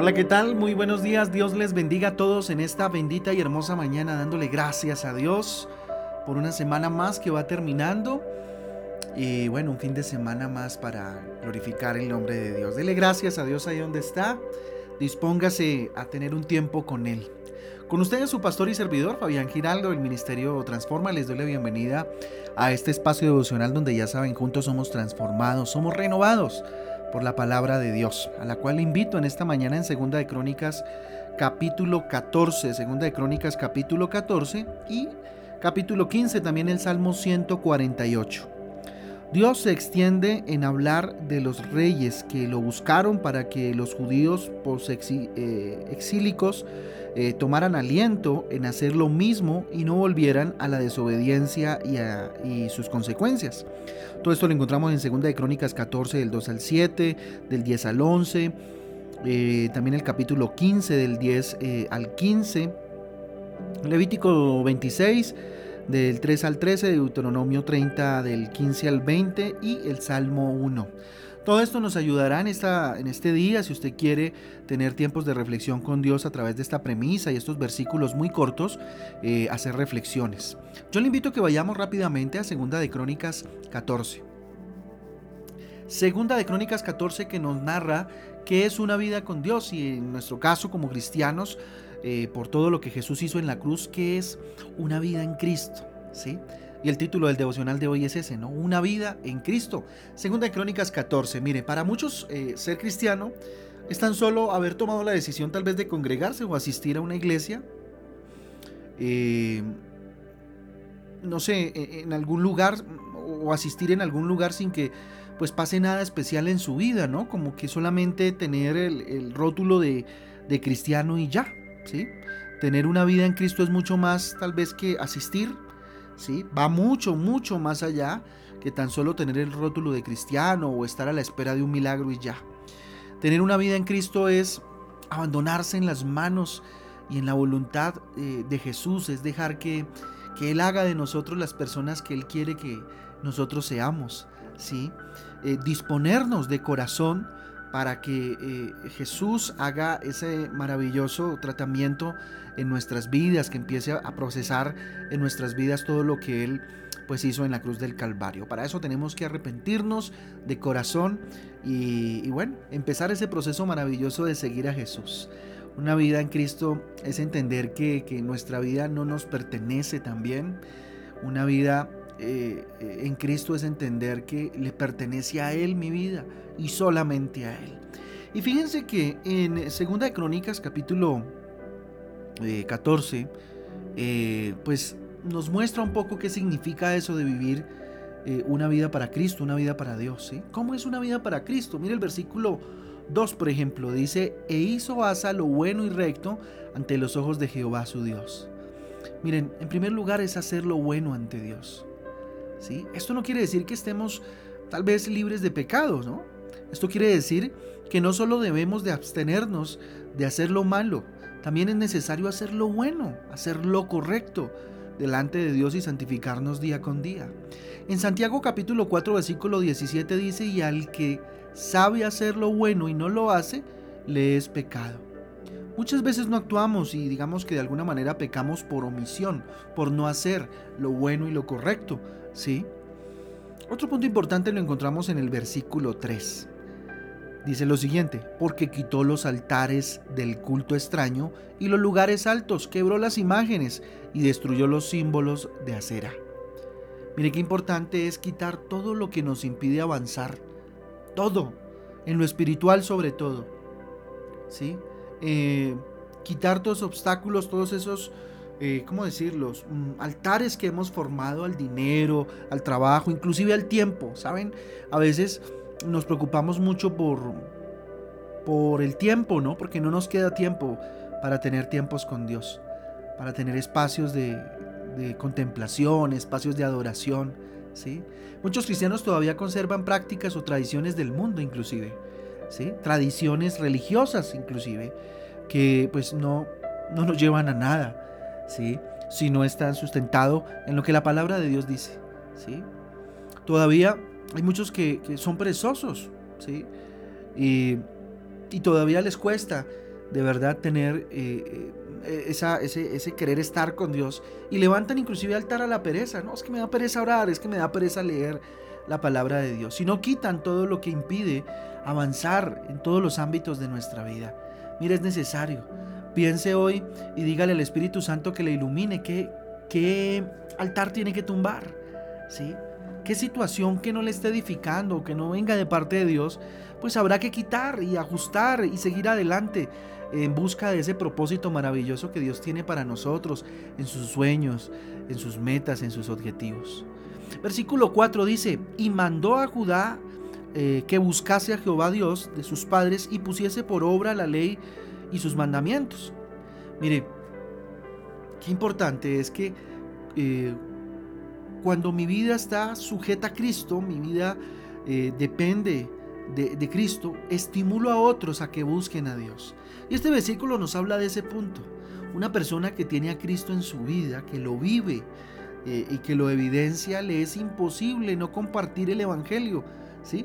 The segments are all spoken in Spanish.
Hola, ¿qué tal? Muy buenos días. Dios les bendiga a todos en esta bendita y hermosa mañana, dándole gracias a Dios por una semana más que va terminando. Y bueno, un fin de semana más para glorificar el nombre de Dios. Dele gracias a Dios ahí donde está. Dispóngase a tener un tiempo con Él. Con ustedes su pastor y servidor, Fabián Giraldo, del Ministerio Transforma. Les doy la bienvenida a este espacio devocional donde ya saben, juntos somos transformados, somos renovados por la palabra de Dios, a la cual le invito en esta mañana en Segunda de Crónicas capítulo 14, Segunda de Crónicas capítulo 14 y capítulo 15 también el Salmo 148. Dios se extiende en hablar de los reyes que lo buscaron para que los judíos eh, exílicos eh, tomaran aliento en hacer lo mismo y no volvieran a la desobediencia y, sus consecuencias. Todo esto lo encontramos en 2 de Crónicas 14 del 2 al 7, del 10 al 11, eh, también el capítulo 15 del 10 eh, al 15, Levítico 26 del 3 al 13, Deuteronomio 30 del 15 al 20 y el Salmo 1. Todo esto nos ayudará en, esta, en este día, si usted quiere tener tiempos de reflexión con Dios a través de esta premisa y estos versículos muy cortos, eh, hacer reflexiones. Yo le invito a que vayamos rápidamente a Segunda de Crónicas 14. Segunda de Crónicas 14 que nos narra qué es una vida con Dios y en nuestro caso como cristianos, eh, por todo lo que Jesús hizo en la cruz, qué es una vida en Cristo. ¿sí? Y el título del devocional de hoy es ese, ¿no? Una vida en Cristo. Segunda de Crónicas 14. Mire, para muchos eh, ser cristiano es tan solo haber tomado la decisión tal vez de congregarse o asistir a una iglesia. Eh, no sé, e, en algún lugar o asistir en algún lugar sin que pues pase nada especial en su vida, ¿no? Como que solamente tener el, rótulo de, de, cristiano y ya, ¿sí? Tener una vida en Cristo es mucho más tal vez que asistir Va mucho, mucho más allá que tan solo tener el rótulo de cristiano o estar a la espera de un milagro y ya. Tener una vida en Cristo es abandonarse en las manos y en la voluntad eh, de Jesús, es dejar que, que, Él haga de nosotros las personas que Él quiere que nosotros seamos, ¿sí? Eh, disponernos de corazón para que eh, Jesús haga ese maravilloso tratamiento en nuestras vidas, que empiece a procesar en nuestras vidas todo lo que Él pues hizo en la cruz del Calvario. Para eso tenemos que arrepentirnos de corazón y, bueno, empezar ese proceso maravilloso de seguir a Jesús. Una vida en Cristo es entender que, que nuestra vida no nos pertenece también. Una vida eh, en Cristo es entender que le pertenece a Él mi vida y solamente a Él. Y fíjense que en Segunda de Crónicas capítulo 14, eh, eh, pues nos muestra un poco qué significa eso de vivir una vida para Cristo, una vida para Dios. ¿Cómo es una vida para Cristo? Mire el versículo 2, por ejemplo, dice, e hizo Asa lo bueno y recto ante los ojos de Jehová su Dios. Miren, en primer lugar es hacer lo bueno ante Dios. Esto no quiere decir que estemos tal vez libres de pecados, ¿no? Esto quiere decir que no solo debemos de abstenernos de hacer lo malo, también es necesario hacer lo bueno, hacer lo correcto delante de Dios y santificarnos día con día. En Santiago capítulo 4 versículo 17 dice, y al que sabe hacer lo bueno y no lo hace, le es pecado. Muchas veces no actuamos y digamos que de alguna manera pecamos por omisión, por no hacer lo bueno y lo correcto, ¿sí? Otro punto importante lo encontramos en el versículo 3. Dice lo siguiente, porque quitó los altares del culto extraño y los lugares altos, quebró las imágenes y destruyó los símbolos de acera. Mire qué importante es quitar todo lo que nos impide avanzar, todo, en lo espiritual sobre todo. ¿Sí? Eh, quitar todos los obstáculos, todos esos, eh, ¿cómo decirlos? Mm, altares que hemos formado al dinero, al trabajo, inclusive al tiempo, ¿saben? A veces nos preocupamos mucho por, por el tiempo, ¿no? Porque no nos queda tiempo para tener tiempos con Dios, para tener espacios de, de contemplación, espacios de adoración, ¿sí? Muchos cristianos todavía conservan prácticas o tradiciones del mundo inclusive tradiciones religiosas inclusive, que pues no, no nos llevan a nada, ¿sí? si no están sustentados en lo que la palabra de Dios dice. ¿sí? Todavía hay muchos que, son perezosos ¿sí? y, todavía les cuesta de verdad tener eh, eh, esa, ese, ese, querer estar con Dios y levantan inclusive altar a la pereza. No, es que me da pereza orar, es que me da pereza leer la palabra de Dios. Si no quitan todo lo que impide avanzar en todos los ámbitos de nuestra vida. Mire, es necesario. Piense hoy y dígale al Espíritu Santo que le ilumine qué, qué altar tiene que tumbar. ¿Sí? ¿Qué situación que no le esté edificando, que no venga de parte de Dios, pues habrá que quitar y ajustar y seguir adelante en busca de ese propósito maravilloso que Dios tiene para nosotros, en sus sueños, en sus metas, en sus objetivos. Versículo 4 dice, y mandó a Judá eh, que buscase a Jehová Dios de sus padres y pusiese por obra la ley y sus mandamientos. Mire, qué importante es que eh, cuando mi vida está sujeta a Cristo, mi vida eh, depende de, Cristo, estimulo a otros a que busquen a Dios. Y este versículo nos habla de ese punto. Una persona que tiene a Cristo en su vida, que lo vive eh, y que lo evidencia, le es imposible no compartir el Evangelio,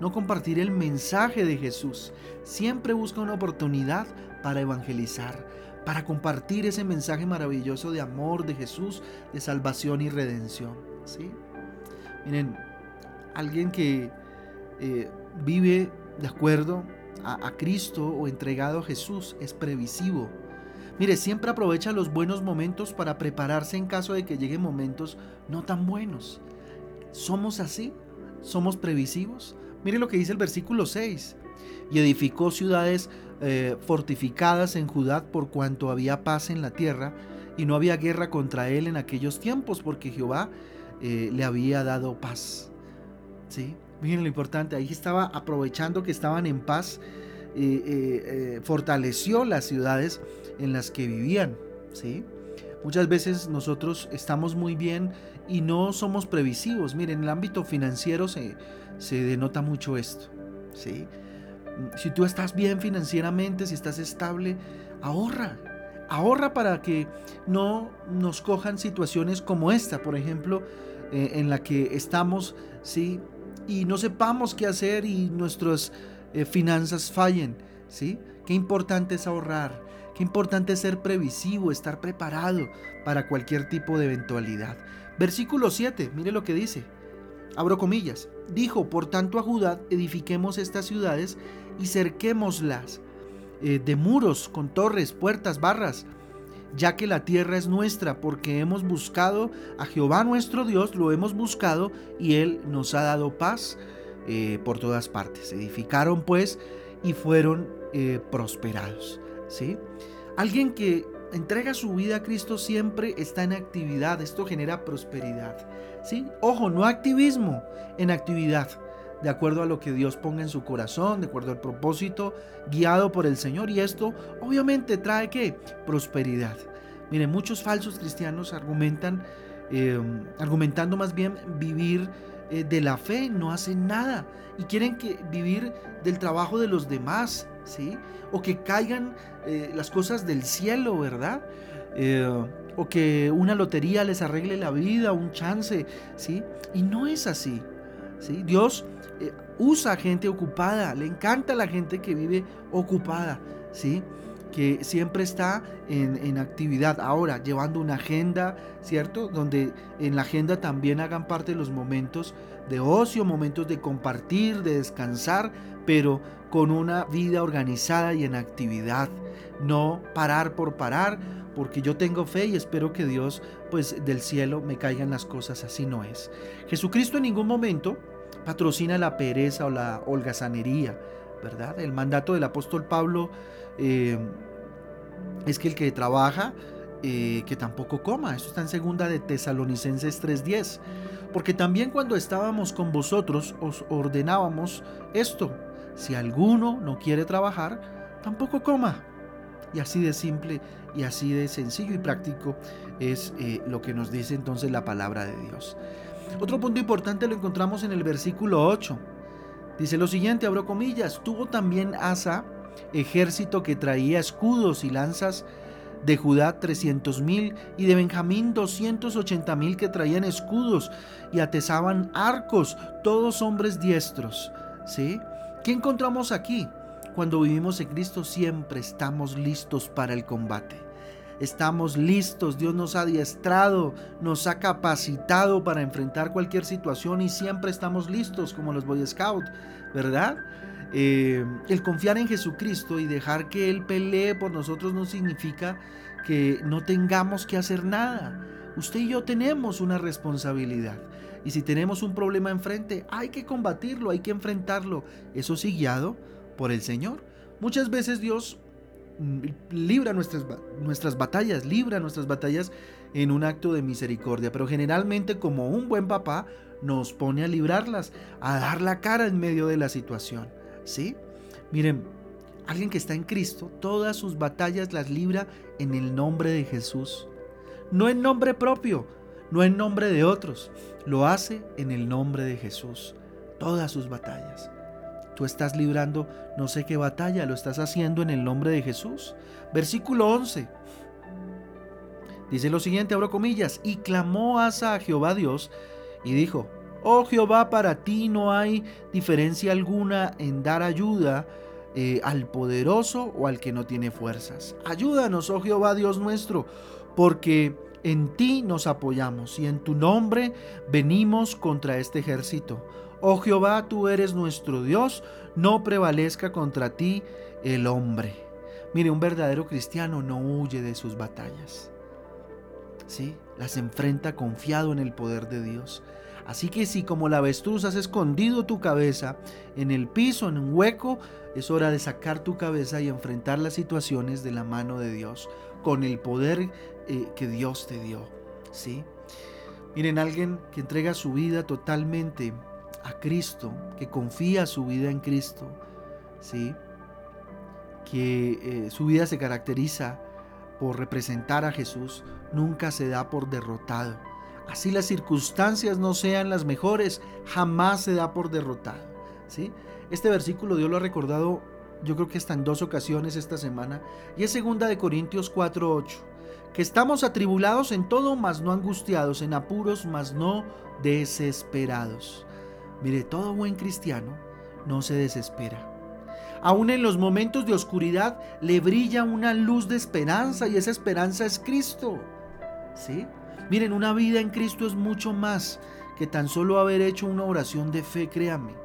no compartir el mensaje de Jesús. Siempre busca una oportunidad para evangelizar, para compartir ese mensaje maravilloso de amor de Jesús, de salvación y redención. ¿sí? Miren, alguien que eh, vive de acuerdo a, Cristo o entregado a Jesús es previsivo. Mire, siempre aprovecha los buenos momentos para prepararse en caso de que lleguen momentos no tan buenos. ¿Somos así? ¿Somos previsivos? Mire lo que dice el versículo 6. Y edificó ciudades eh, fortificadas en Judá por cuanto había paz en la tierra y no había guerra contra él en aquellos tiempos porque Jehová eh, le había dado paz. ¿Sí? Miren lo importante, ahí estaba aprovechando que estaban en paz, eh, fortaleció las ciudades en las que vivían. ¿sí? Muchas veces nosotros estamos muy bien y no somos previsivos. Miren, en el ámbito financiero se, se denota mucho esto. ¿sí? Si tú estás bien financieramente, si estás estable, ahorra. Ahorra para que no nos cojan situaciones como esta, por ejemplo, en la que estamos, ¿sí? y no sepamos qué hacer y nuestras eh, finanzas fallen, ¿sí? Qué importante es ahorrar, qué importante es ser previsivo, estar preparado para cualquier tipo de eventualidad. Versículo 7, mire lo que dice. Abro comillas. Dijo, por tanto a Judá edifiquemos estas ciudades y cerquémoslas eh, de muros con torres, puertas, barras ya que la tierra es nuestra, porque hemos buscado a Jehová nuestro Dios, lo hemos buscado y Él nos ha dado paz eh, por todas partes. Edificaron pues y fueron eh, prosperados. ¿sí? Alguien que entrega su vida a Cristo siempre está en actividad, esto genera prosperidad. ¿sí? Ojo, no activismo, en actividad de acuerdo a lo que Dios ponga en su corazón, de acuerdo al propósito, guiado por el Señor. Y esto obviamente trae qué? Prosperidad. Miren, muchos falsos cristianos argumentan, eh, argumentando más bien vivir eh, de la fe, no hacen nada y quieren que vivir del trabajo de los demás, ¿sí? O que caigan eh, las cosas del cielo, ¿verdad? o que una lotería les arregle la vida, un chance, ¿sí? Y no es así, ¿sí? Dios eh, usa gente ocupada, le encanta la gente que vive ocupada, ¿sí? que siempre está en, actividad. Ahora, llevando una agenda, ¿cierto? Donde en la agenda también hagan parte los momentos de ocio, momentos de compartir, de descansar, pero con una vida organizada y en actividad. No parar por parar, porque yo tengo fe y espero que Dios, pues del cielo, me caigan las cosas. Así no es. Jesucristo en ningún momento patrocina la pereza o la holgazanería, ¿verdad? El mandato del apóstol Pablo eh, es que el que trabaja, eh, que tampoco coma. Esto está en segunda de Tesalonicenses 3.10. Porque también cuando estábamos con vosotros os ordenábamos esto. Si alguno no quiere trabajar, tampoco coma. Y así de simple y así de sencillo y práctico es eh, lo que nos dice entonces la palabra de Dios. Otro punto importante lo encontramos en el versículo 8. Dice lo siguiente, abro comillas, tuvo también Asa ejército que traía escudos y lanzas, de Judá 300 mil y de Benjamín 280 mil que traían escudos y atesaban arcos, todos hombres diestros. ¿Sí? ¿Qué encontramos aquí? Cuando vivimos en Cristo siempre estamos listos para el combate. Estamos listos, Dios nos ha adiestrado, nos ha capacitado para enfrentar cualquier situación y siempre estamos listos como los Boy Scouts, ¿verdad? Eh, el confiar en Jesucristo y dejar que Él pelee por nosotros no significa que no tengamos que hacer nada. Usted y yo tenemos una responsabilidad. Y si tenemos un problema enfrente, hay que combatirlo, hay que enfrentarlo. Eso sí guiado por el Señor. Muchas veces Dios mm, libra nuestras, nuestras batallas, libra nuestras batallas en un acto de misericordia, pero generalmente como un buen papá nos pone a librarlas, a dar la cara en medio de la situación, ¿sí? Miren, alguien que está en Cristo, todas sus batallas las libra en el nombre de Jesús, no en nombre propio, no en nombre de otros, lo hace en el nombre de Jesús, todas sus batallas. Tú estás librando no sé qué batalla, lo estás haciendo en el nombre de Jesús. Versículo 11. Dice lo siguiente, abro comillas, y clamó Asa a Jehová Dios y dijo, Oh Jehová, para ti no hay diferencia alguna en dar ayuda eh, al poderoso o al que no tiene fuerzas. Ayúdanos, oh Jehová Dios nuestro, porque en ti nos apoyamos y en tu nombre venimos contra este ejército. Oh Jehová, tú eres nuestro Dios, no prevalezca contra ti el hombre. Mire, un verdadero cristiano no huye de sus batallas. ¿Sí? Las enfrenta confiado en el poder de Dios. Así que si como la avestruz has escondido tu cabeza en el piso, en un hueco, es hora de sacar tu cabeza y enfrentar las situaciones de la mano de Dios, con el poder eh, que Dios te dio. ¿sí? Miren, alguien que entrega su vida totalmente a Cristo, que confía su vida en Cristo, ¿sí? que eh, su vida se caracteriza por representar a Jesús, nunca se da por derrotado. Así las circunstancias no sean las mejores, jamás se da por derrotado. ¿sí? Este versículo Dios lo ha recordado yo creo que está en dos ocasiones esta semana, y es segunda de Corintios 4:8, que estamos atribulados en todo, mas no angustiados, en apuros, mas no desesperados. Mire, todo buen cristiano no se desespera. Aún en los momentos de oscuridad le brilla una luz de esperanza y esa esperanza es Cristo. ¿Sí? Miren, una vida en Cristo es mucho más que tan solo haber hecho una oración de fe, créame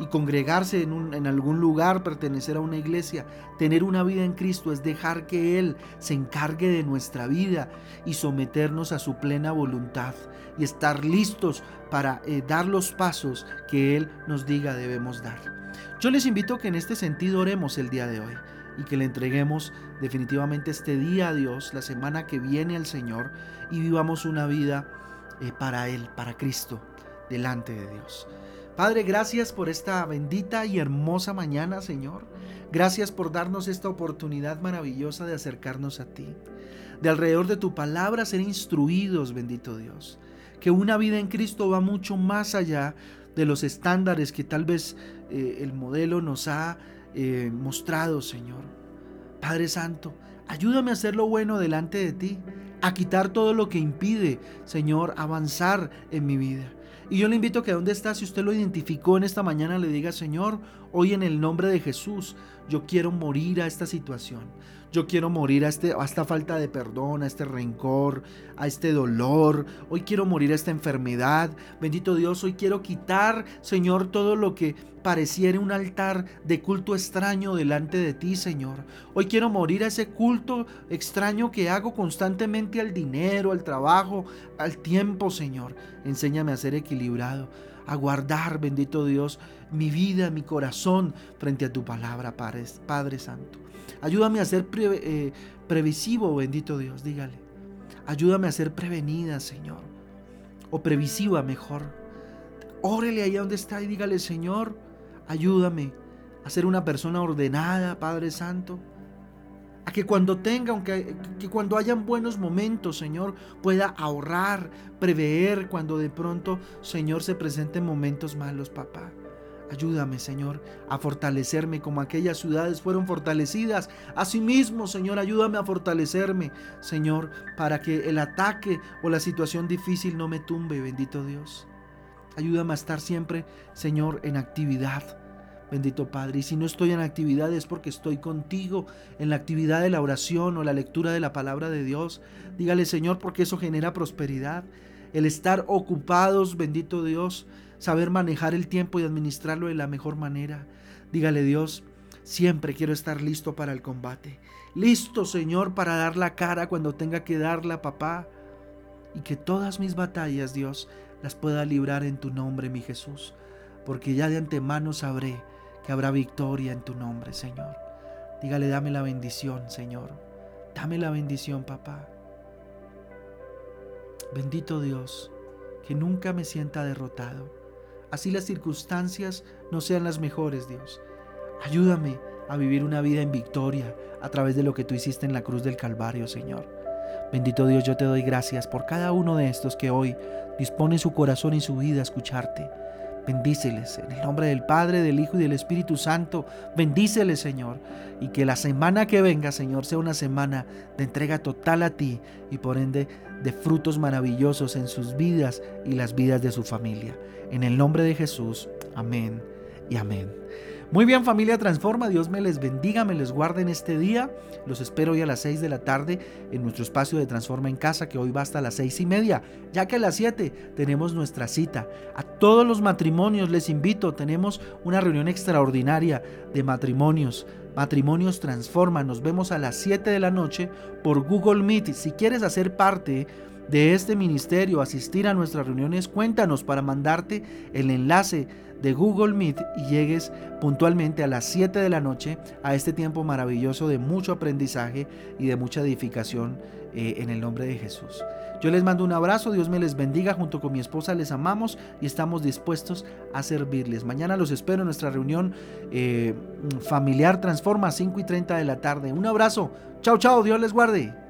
y congregarse en, en, algún lugar, pertenecer a una iglesia. Tener una vida en Cristo es dejar que Él se encargue de nuestra vida y someternos a su plena voluntad y estar listos para eh, dar los pasos que Él nos diga debemos dar. Yo les invito a que en este sentido oremos el día de hoy y que le entreguemos definitivamente este día a Dios, la semana que viene al Señor y vivamos una vida eh, para Él, para Cristo, delante de Dios. Padre, gracias por esta bendita y hermosa mañana, Señor. Gracias por darnos esta oportunidad maravillosa de acercarnos a ti, de alrededor de tu palabra ser instruidos, bendito Dios. Que una vida en Cristo va mucho más allá de los estándares que tal vez eh, el modelo nos ha eh, mostrado, Señor. Padre Santo, ayúdame a hacer lo bueno delante de ti, a quitar todo lo que impide, Señor, avanzar en mi vida. Y yo le invito a que donde está, si usted lo identificó en esta mañana, le diga, Señor, hoy en el nombre de Jesús, yo quiero morir a esta situación. Yo quiero morir a, este, a esta falta de perdón, a este rencor, a este dolor. Hoy quiero morir a esta enfermedad. Bendito Dios, hoy quiero quitar, Señor, todo lo que pareciera un altar de culto extraño delante de ti, Señor. Hoy quiero morir a ese culto extraño que hago constantemente al dinero, al trabajo, al tiempo, Señor. Enséñame a ser equilibrado a guardar, bendito Dios, mi vida, mi corazón frente a tu palabra, Padre, Padre Santo. Ayúdame a ser eh, previsivo, bendito Dios, dígale. Ayúdame a ser prevenida, Señor. O previsiva mejor. Órele ahí donde está y dígale, Señor, ayúdame a ser una persona ordenada, Padre Santo a que cuando tenga, aunque que cuando hayan buenos momentos, Señor, pueda ahorrar, prever cuando de pronto, Señor, se presenten momentos malos, papá. Ayúdame, Señor, a fortalecerme como aquellas ciudades fueron fortalecidas. Asimismo, Señor, ayúdame a fortalecerme, Señor, para que el ataque o la situación difícil no me tumbe, bendito Dios. Ayúdame a estar siempre, Señor, en actividad Bendito Padre, y si no estoy en actividad es porque estoy contigo en la actividad de la oración o la lectura de la palabra de Dios. Dígale Señor porque eso genera prosperidad. El estar ocupados, bendito Dios, saber manejar el tiempo y administrarlo de la mejor manera. Dígale Dios, siempre quiero estar listo para el combate. Listo Señor para dar la cara cuando tenga que darla, papá. Y que todas mis batallas, Dios, las pueda librar en tu nombre, mi Jesús. Porque ya de antemano sabré que habrá victoria en tu nombre, Señor. Dígale, dame la bendición, Señor. Dame la bendición, papá. Bendito Dios, que nunca me sienta derrotado. Así las circunstancias no sean las mejores, Dios. Ayúdame a vivir una vida en victoria a través de lo que tú hiciste en la cruz del Calvario, Señor. Bendito Dios, yo te doy gracias por cada uno de estos que hoy dispone su corazón y su vida a escucharte. Bendíceles en el nombre del Padre, del Hijo y del Espíritu Santo. Bendíceles, Señor. Y que la semana que venga, Señor, sea una semana de entrega total a ti y por ende de frutos maravillosos en sus vidas y las vidas de su familia. En el nombre de Jesús. Amén y amén. Muy bien familia Transforma, Dios me les bendiga, me les guarde en este día. Los espero hoy a las 6 de la tarde en nuestro espacio de Transforma en Casa, que hoy va hasta las seis y media, ya que a las 7 tenemos nuestra cita. A todos los matrimonios les invito, tenemos una reunión extraordinaria de matrimonios. Matrimonios Transforma, nos vemos a las 7 de la noche por Google Meet. Si quieres hacer parte de este ministerio, asistir a nuestras reuniones, cuéntanos para mandarte el enlace de Google Meet y llegues puntualmente a las 7 de la noche a este tiempo maravilloso de mucho aprendizaje y de mucha edificación eh, en el nombre de Jesús. Yo les mando un abrazo, Dios me les bendiga, junto con mi esposa les amamos y estamos dispuestos a servirles. Mañana los espero en nuestra reunión eh, familiar Transforma 5 y 30 de la tarde. Un abrazo, chao chao, Dios les guarde.